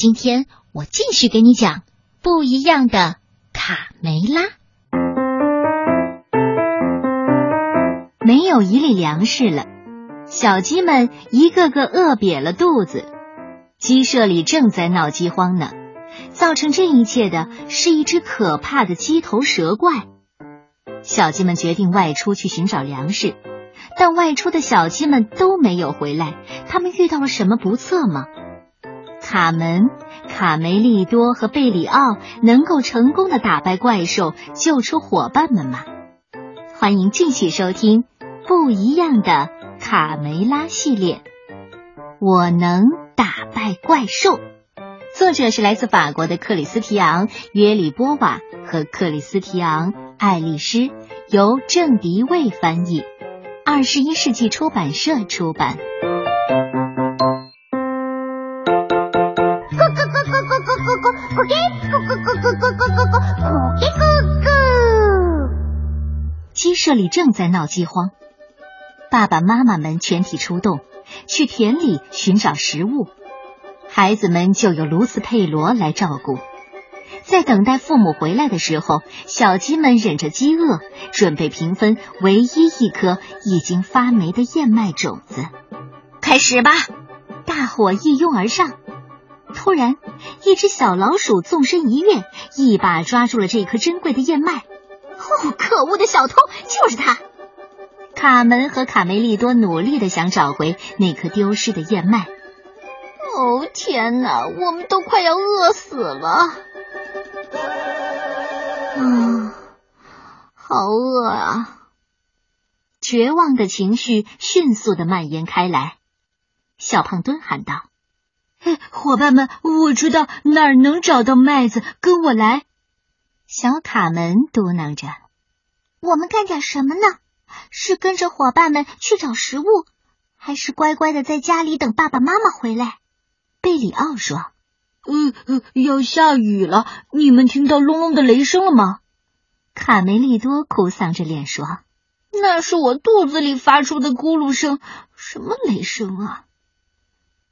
今天我继续给你讲不一样的卡梅拉。没有一粒粮食了，小鸡们一个个饿瘪了肚子。鸡舍里正在闹饥荒呢。造成这一切的是一只可怕的鸡头蛇怪。小鸡们决定外出去寻找粮食，但外出的小鸡们都没有回来。他们遇到了什么不测吗？卡门、卡梅利多和贝里奥能够成功的打败怪兽，救出伙伴们吗？欢迎继续收听《不一样的卡梅拉》系列。我能打败怪兽。作者是来自法国的克里斯提昂·约里波瓦和克里斯提昂·爱丽丝，由郑迪卫翻译，二十一世纪出版社出版。咕咕咕咕咕咕咕咕咕咕咕咕鸡舍里正在闹饥荒，爸爸妈妈们全体出动，去田里寻找食物。孩子们就由卢斯佩罗来照顾。在等待父母回来的时候，小鸡们忍着饥饿，准备平分唯一一颗已经发霉的燕麦种子。开始吧！大伙一拥而上。突然，一只小老鼠纵身一跃，一把抓住了这颗珍贵的燕麦。哦，可恶的小偷，就是他！卡门和卡梅利多努力的想找回那颗丢失的燕麦。哦天哪，我们都快要饿死了！啊，好饿啊！绝望的情绪迅速的蔓延开来。小胖墩喊道：“伙伴们，我知道哪儿能找到麦子，跟我来。”小卡门嘟囔着：“我们干点什么呢？是跟着伙伴们去找食物，还是乖乖的在家里等爸爸妈妈回来？”贝里奥说：“呃，要下雨了，你们听到隆隆的雷声了吗？”卡梅利多哭丧着脸说：“那是我肚子里发出的咕噜声，什么雷声啊？”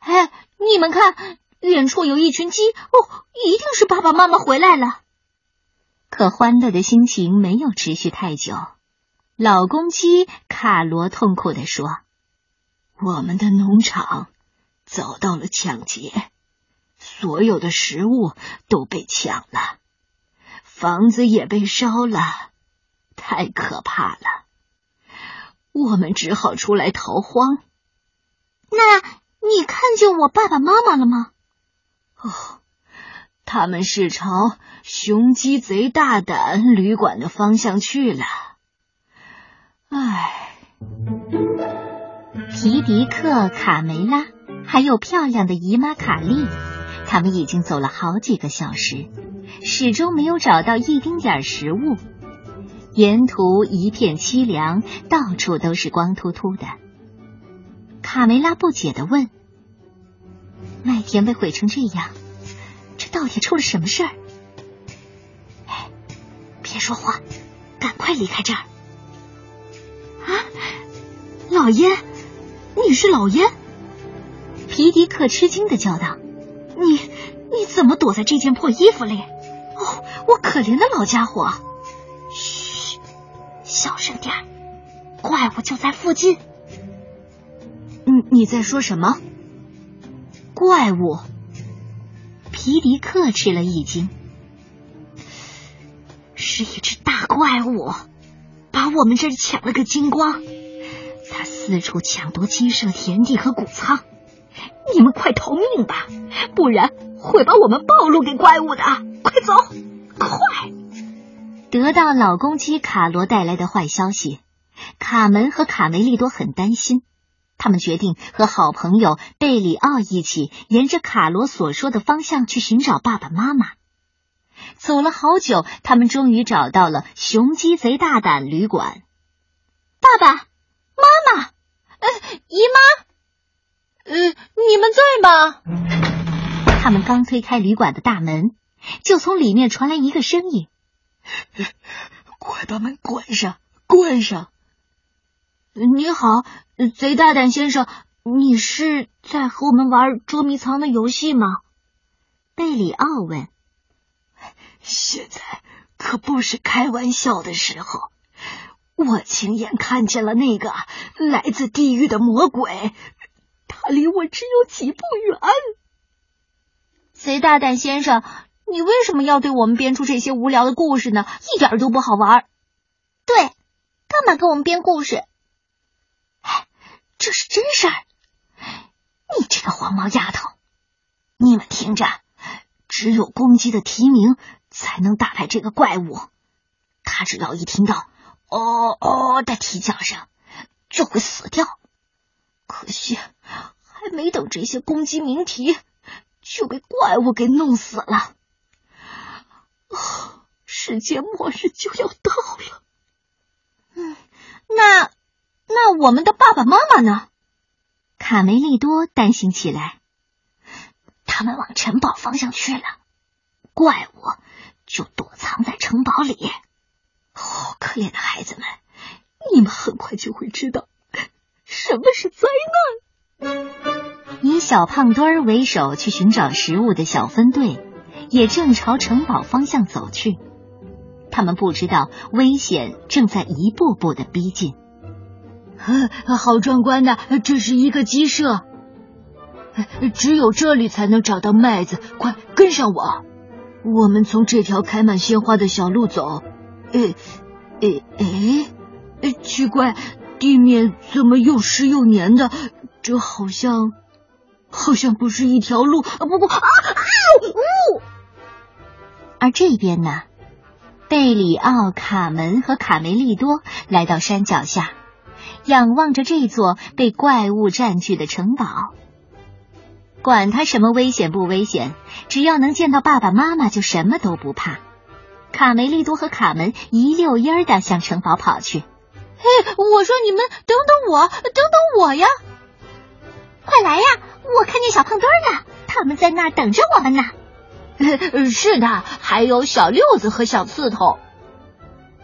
哎，你们看，远处有一群鸡，哦，一定是爸爸妈妈回来了。可欢乐的心情没有持续太久，老公鸡卡罗痛苦的说：“我们的农场。”遭到了抢劫，所有的食物都被抢了，房子也被烧了，太可怕了！我们只好出来逃荒。那你看见我爸爸妈妈了吗？哦，他们是朝雄鸡贼大胆旅馆的方向去了。唉，皮迪克、卡梅拉。还有漂亮的姨妈卡莉，他们已经走了好几个小时，始终没有找到一丁点食物。沿途一片凄凉，到处都是光秃秃的。卡梅拉不解的问：“麦田被毁成这样，这到底出了什么事儿？”哎，别说话，赶快离开这儿！啊，老烟，你是老烟？皮迪克吃惊的叫道：“你你怎么躲在这件破衣服里？哦，我可怜的老家伙！嘘，小声点怪物就在附近。你在说什么？怪物？”皮迪克吃了一惊，是一只大怪物，把我们这儿抢了个精光。他四处抢夺鸡舍田地和谷仓。你们快逃命吧，不然会把我们暴露给怪物的！快走，快！得到老公鸡卡罗带来的坏消息，卡门和卡梅利多很担心。他们决定和好朋友贝里奥一起，沿着卡罗所说的方向去寻找爸爸妈妈。走了好久，他们终于找到了雄鸡贼大胆旅馆。爸爸妈妈，呃，姨妈。呃，你们在吗？他们刚推开旅馆的大门，就从里面传来一个声音：“快把门关上，关上！”你好，贼大胆先生，你是在和我们玩捉迷藏的游戏吗？贝里奥问：“现在可不是开玩笑的时候。我亲眼看见了那个来自地狱的魔鬼，他离我只有几步远。”贼大胆先生，你为什么要对我们编出这些无聊的故事呢？一点都不好玩。对，干嘛给我们编故事？这是真事儿。你这个黄毛丫头，你们听着，只有公鸡的啼鸣才能打败这个怪物。它只要一听到“哦哦”的啼叫声，就会死掉。可惜，还没等这些公鸡鸣啼，就被怪物给弄死了。世界末日就要到了。嗯，那那我们的爸爸妈妈呢？卡梅利多担心起来。他们往城堡方向去了，怪物就躲藏在城堡里。哦，可怜的孩子们，你们很快就会知道什么是灾难。以小胖墩儿为首去寻找食物的小分队，也正朝城堡方向走去。他们不知道危险正在一步步的逼近。好壮观呐，这是一个鸡舍，只有这里才能找到麦子。快跟上我，我们从这条开满鲜花的小路走。诶诶诶，奇怪，地面怎么又湿又黏的？这好像好像不是一条路。啊不不啊啊呜！而这边呢，贝里奥、卡门和卡梅利多来到山脚下。仰望着这座被怪物占据的城堡，管他什么危险不危险，只要能见到爸爸妈妈，就什么都不怕。卡梅利多和卡门一溜烟儿的向城堡跑去。嘿，我说你们等等我，等等我呀！快来呀！我看见小胖墩儿呢，他们在那儿等着我们呢。是的，还有小六子和小刺头。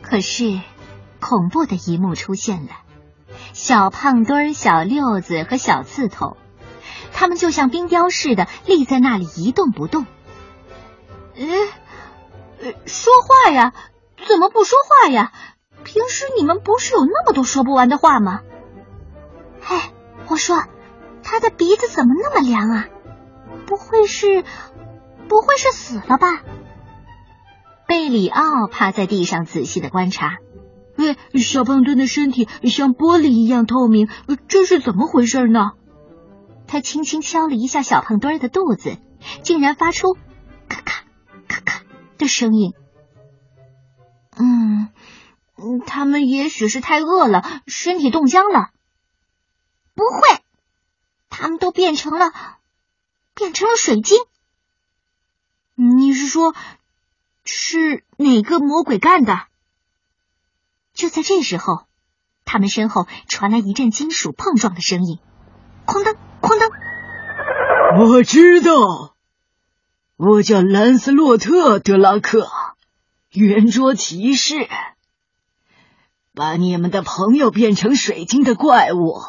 可是，恐怖的一幕出现了。小胖墩儿、小六子和小刺头，他们就像冰雕似的立在那里一动不动。呃，说话呀？怎么不说话呀？平时你们不是有那么多说不完的话吗？哎，我说，他的鼻子怎么那么凉啊？不会是，不会是死了吧？贝里奥趴在地上仔细的观察。喂，小胖墩的身体像玻璃一样透明，这是怎么回事呢？他轻轻敲了一下小胖墩的肚子，竟然发出咔咔咔咔的声音。嗯，他们也许是太饿了，身体冻僵了。不会，他们都变成了变成了水晶。你是说，是哪个魔鬼干的？就在这时候，他们身后传来一阵金属碰撞的声音，哐当哐当。我知道，我叫兰斯洛特·德拉克，圆桌骑士。把你们的朋友变成水晶的怪物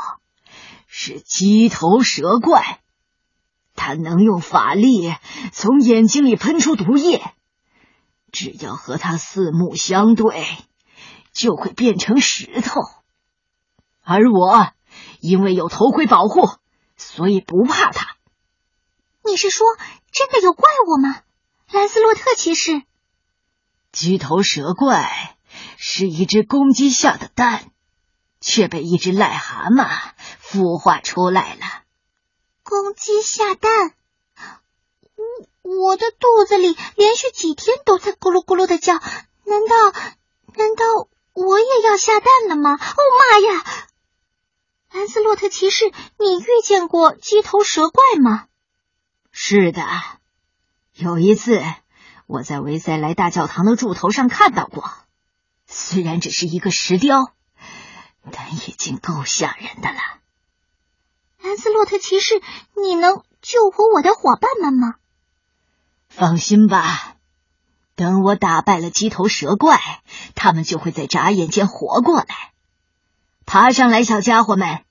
是鸡头蛇怪，他能用法力从眼睛里喷出毒液，只要和他四目相对。就会变成石头，而我因为有头盔保护，所以不怕它。你是说真的有怪物吗，兰斯洛特骑士？鸡头蛇怪是一只公鸡下的蛋，却被一只癞蛤蟆孵化出来了。公鸡下蛋，我我的肚子里连续几天都在咕噜咕噜的叫，难道难道？我也要下蛋了吗？哦妈呀！兰斯洛特骑士，你遇见过鸡头蛇怪吗？是的，有一次我在维塞莱大教堂的柱头上看到过。虽然只是一个石雕，但已经够吓人的了。兰斯洛特骑士，你能救活我的伙伴们吗？放心吧。等我打败了鸡头蛇怪，他们就会在眨眼间活过来。爬上来，小家伙们，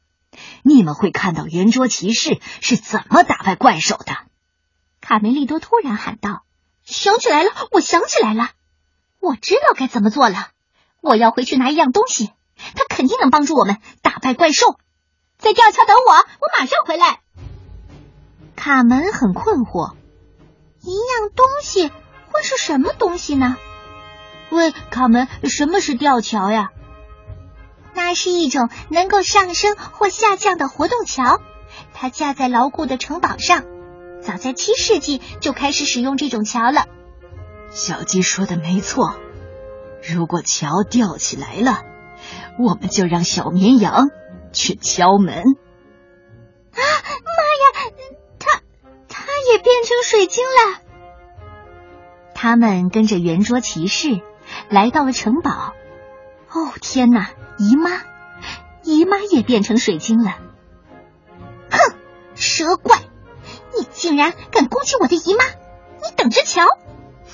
你们会看到圆桌骑士是怎么打败怪兽的。卡梅利多突然喊道：“想起来了，我想起来了，我知道该怎么做了。我要回去拿一样东西，它肯定能帮助我们打败怪兽。在吊桥等我，我马上回来。”卡门很困惑，一样东西会是什么东西呢？喂，卡门，什么是吊桥呀？那是一种能够上升或下降的活动桥，它架在牢固的城堡上。早在七世纪就开始使用这种桥了。小鸡说的没错，如果桥吊起来了，我们就让小绵羊去敲门。啊妈呀，它它也变成水晶了！他们跟着圆桌骑士来到了城堡。哦天哪，姨妈，姨妈也变成水晶了！哼，蛇怪！你竟然敢攻击我的姨妈！你等着瞧！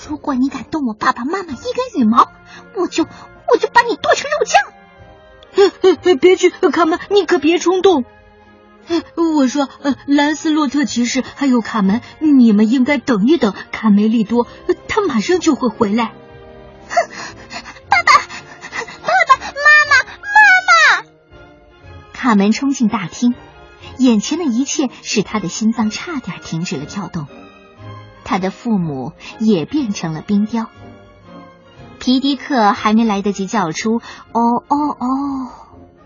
如果你敢动我爸爸妈妈一根羽毛，我就我就把你剁成肉酱！别去，卡门，你可别冲动。我说，呃兰斯洛特骑士还有卡门，你们应该等一等卡梅利多，他马上就会回来。哼，爸爸，爸爸妈妈，妈妈！卡门冲进大厅。眼前的一切使他的心脏差点停止了跳动，他的父母也变成了冰雕。皮迪克还没来得及叫出“哦哦哦”，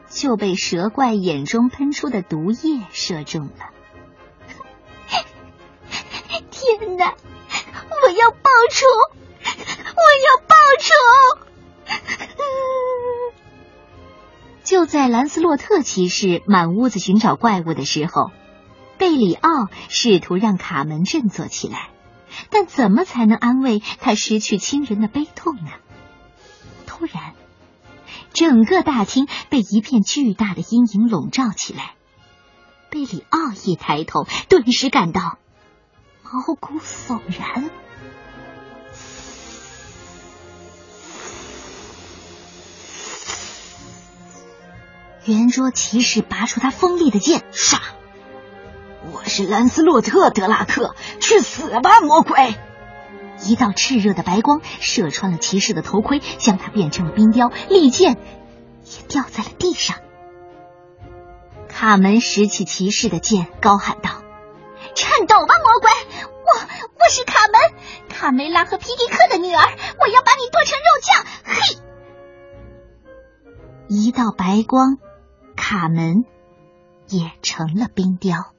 就被蛇怪眼中喷出的毒液射中了。天哪！我要报仇！我要报仇！就在兰斯洛特骑士满屋子寻找怪物的时候，贝里奥试图让卡门振作起来，但怎么才能安慰他失去亲人的悲痛呢？突然，整个大厅被一片巨大的阴影笼罩起来。贝里奥一抬头，顿时感到毛骨悚然。圆桌骑士拔出他锋利的剑，唰！我是兰斯洛特·德拉克，去死吧，魔鬼！一道炽热的白光射穿了骑士的头盔，将他变成了冰雕，利剑也掉在了地上。卡门拾起骑士的剑，高喊道：“颤抖吧，魔鬼！我我是卡门，卡梅拉和皮迪克的女儿，我要把你剁成肉酱！”嘿！一道白光。卡门也成了冰雕。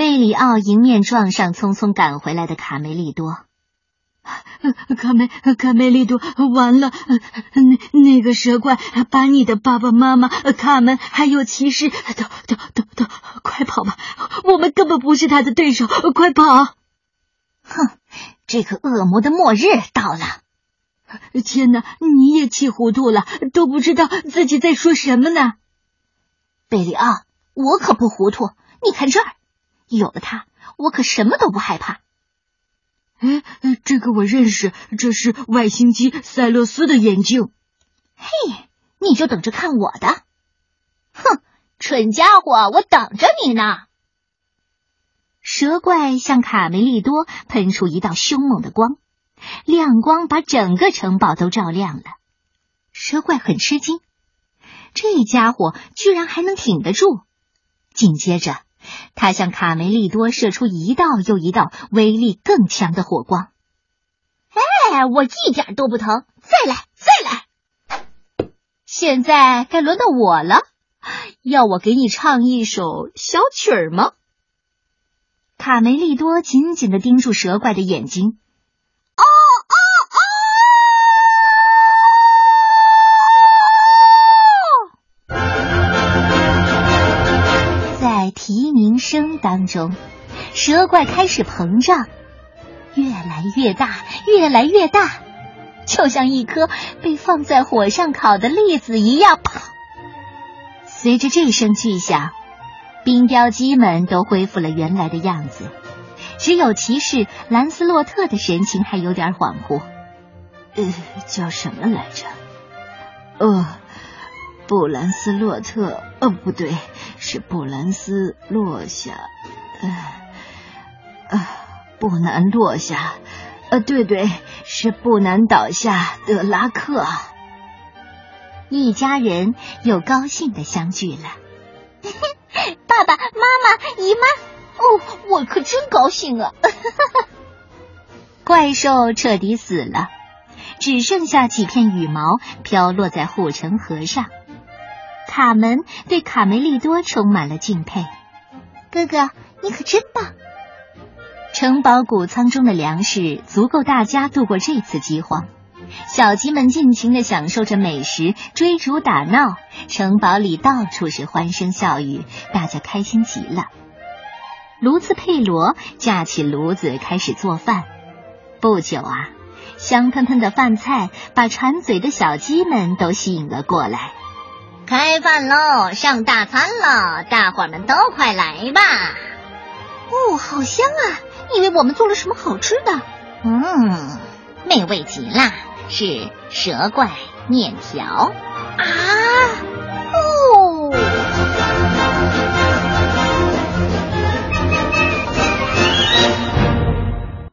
贝里奥迎面撞上匆匆赶回来的卡梅利多。卡梅卡梅利多，完了！那那个蛇怪把你的爸爸妈妈、卡门还有骑士都都都都，快跑吧！我们根本不是他的对手，快跑！哼，这个恶魔的末日到了！天哪，你也气糊涂了，都不知道自己在说什么呢。贝里奥，我可不糊涂。你看这儿，有了它，我可什么都不害怕。哎，这个我认识，这是外星机塞勒斯的眼镜。嘿，你就等着看我的！哼，蠢家伙，我等着你呢。蛇怪向卡梅利多喷出一道凶猛的光。亮光把整个城堡都照亮了，蛇怪很吃惊，这家伙居然还能挺得住。紧接着，他向卡梅利多射出一道又一道威力更强的火光。哎，我一点都不疼！再来，再来！现在该轮到我了，要我给你唱一首小曲儿吗？卡梅利多紧紧的盯住蛇怪的眼睛。中，蛇怪开始膨胀，越来越大，越来越大，就像一颗被放在火上烤的栗子一样。啪！随着这声巨响，冰雕鸡们都恢复了原来的样子，只有骑士兰斯洛特的神情还有点恍惚。呃，叫什么来着？哦。布兰斯洛特，哦，不对，是布兰斯落下，呃，啊。不难落下。呃，对对，是不难倒下。德拉克，一家人又高兴的相聚了。爸爸妈妈、姨妈，哦，我可真高兴啊！怪兽彻底死了，只剩下几片羽毛飘落在护城河上。卡门对卡梅利多充满了敬佩。哥哥，你可真棒！城堡谷仓中的粮食足够大家度过这次饥荒。小鸡们尽情的享受着美食，追逐打闹，城堡里到处是欢声笑语，大家开心极了。卢兹佩罗架起炉子开始做饭。不久啊，香喷喷的饭菜把馋嘴的小鸡们都吸引了过来。开饭喽，上大餐了，大伙儿们都快来吧！哦，好香啊！以为我们做了什么好吃的？嗯，美味极了。是蛇怪面条啊！